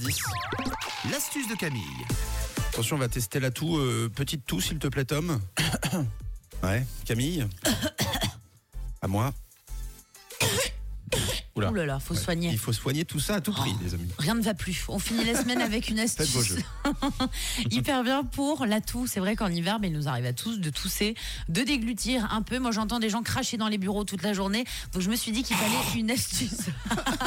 10. L'astuce de Camille. Attention, on va tester la toux. euh, petite toux, s'il te plaît, Tom. Ouais, Camille. À moi. Oula. Ouh là là, faut Ouais. soigner. Il faut soigner tout ça à tout prix, Oh. les amis. Rien ne va plus. On finit la semaine avec une Faites vos astuce jeux. hyper bien pour la toux. C'est vrai qu'en hiver, mais il nous arrive à tous de tousser, de déglutir un peu. Moi, j'entends des gens cracher dans les bureaux toute la journée. Donc, je me suis dit qu'il fallait une astuce.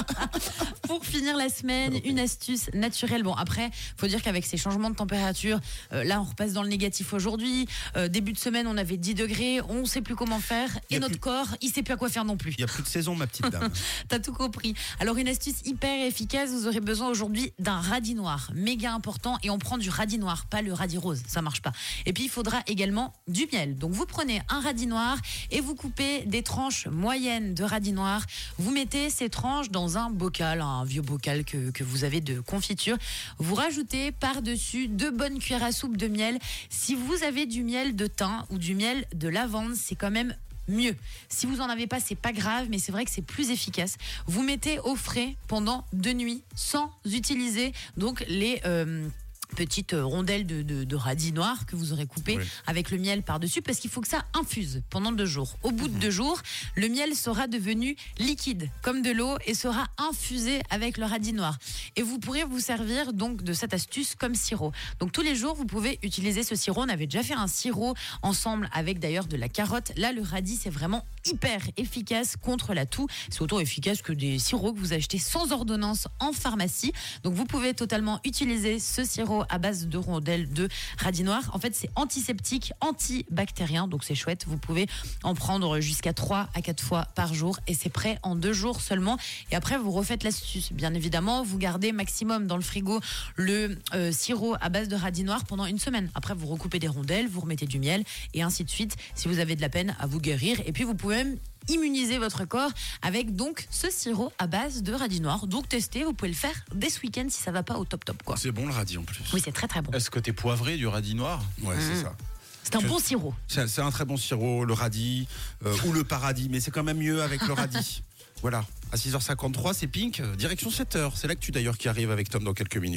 finir la semaine, une astuce naturelle. Bon, après, faut dire qu'avec ces changements de température, euh, là, on repasse dans le négatif aujourd'hui. Euh, début de semaine, on avait 10 degrés. On sait plus comment faire. Y Et notre plus- corps, il sait plus à quoi faire non plus. Il n'y a plus de saison, ma petite dame. T'as tout compris. Alors une astuce hyper efficace, vous aurez besoin aujourd'hui d'un radis noir, méga important, et on prend du radis noir, pas le radis rose, ça marche pas. Et puis il faudra également du miel. Donc vous prenez un radis noir et vous coupez des tranches moyennes de radis noir. Vous mettez ces tranches dans un bocal, un vieux bocal que, que vous avez de confiture. Vous rajoutez par-dessus deux bonnes cuillères à soupe de miel. Si vous avez du miel de thym ou du miel de lavande, c'est quand même mieux. Si vous en avez pas, c'est pas grave, mais c'est vrai que c'est plus efficace. Vous mettez au frais pendant deux nuits sans utiliser donc les euh, petites rondelles de, de, de radis noir que vous aurez coupées Oui. avec le miel par-dessus parce qu'il faut que ça infuse pendant deux jours. Au bout de deux jours, le miel sera devenu liquide comme de l'eau et sera infusé avec le radis noir. Et vous pourrez vous servir donc de cette astuce comme sirop. Donc tous les jours, vous pouvez utiliser ce sirop. On avait déjà fait un sirop ensemble avec d'ailleurs de la carotte. Là, le radis, c'est vraiment hyper efficace contre la toux. C'est autant efficace que des sirops que vous achetez sans ordonnance en pharmacie. Donc vous pouvez totalement utiliser ce sirop à base de rondelles de radis noir. En fait, c'est antiseptique, antibactérien, donc c'est chouette. Vous pouvez en prendre jusqu'à 3 à 4 fois par jour et c'est prêt en deux jours seulement. Et après, vous refaites l'astuce. Bien évidemment, vous gardez maximum dans le frigo le euh, sirop à base de radis noir pendant une semaine. Après, vous recoupez des rondelles, vous remettez du miel et ainsi de suite si vous avez de la peine à vous guérir. Et puis, vous pouvez même immuniser votre corps avec donc ce sirop à base de radis noir. Donc, testez, vous pouvez le faire dès ce week-end si ça va pas au top top quoi. C'est bon le radis en plus. Oui, c'est très très bon. Est-ce que t'es poivré du radis noir? Ouais, c'est Mm. ça. C'est un bon sirop. C'est un très bon sirop, le radis euh, ou le paradis, mais c'est quand même mieux avec le radis. Voilà. À 6h53, c'est Pink, direction 7h. C'est là que tu d'ailleurs qui arrive avec Tom dans quelques minutes.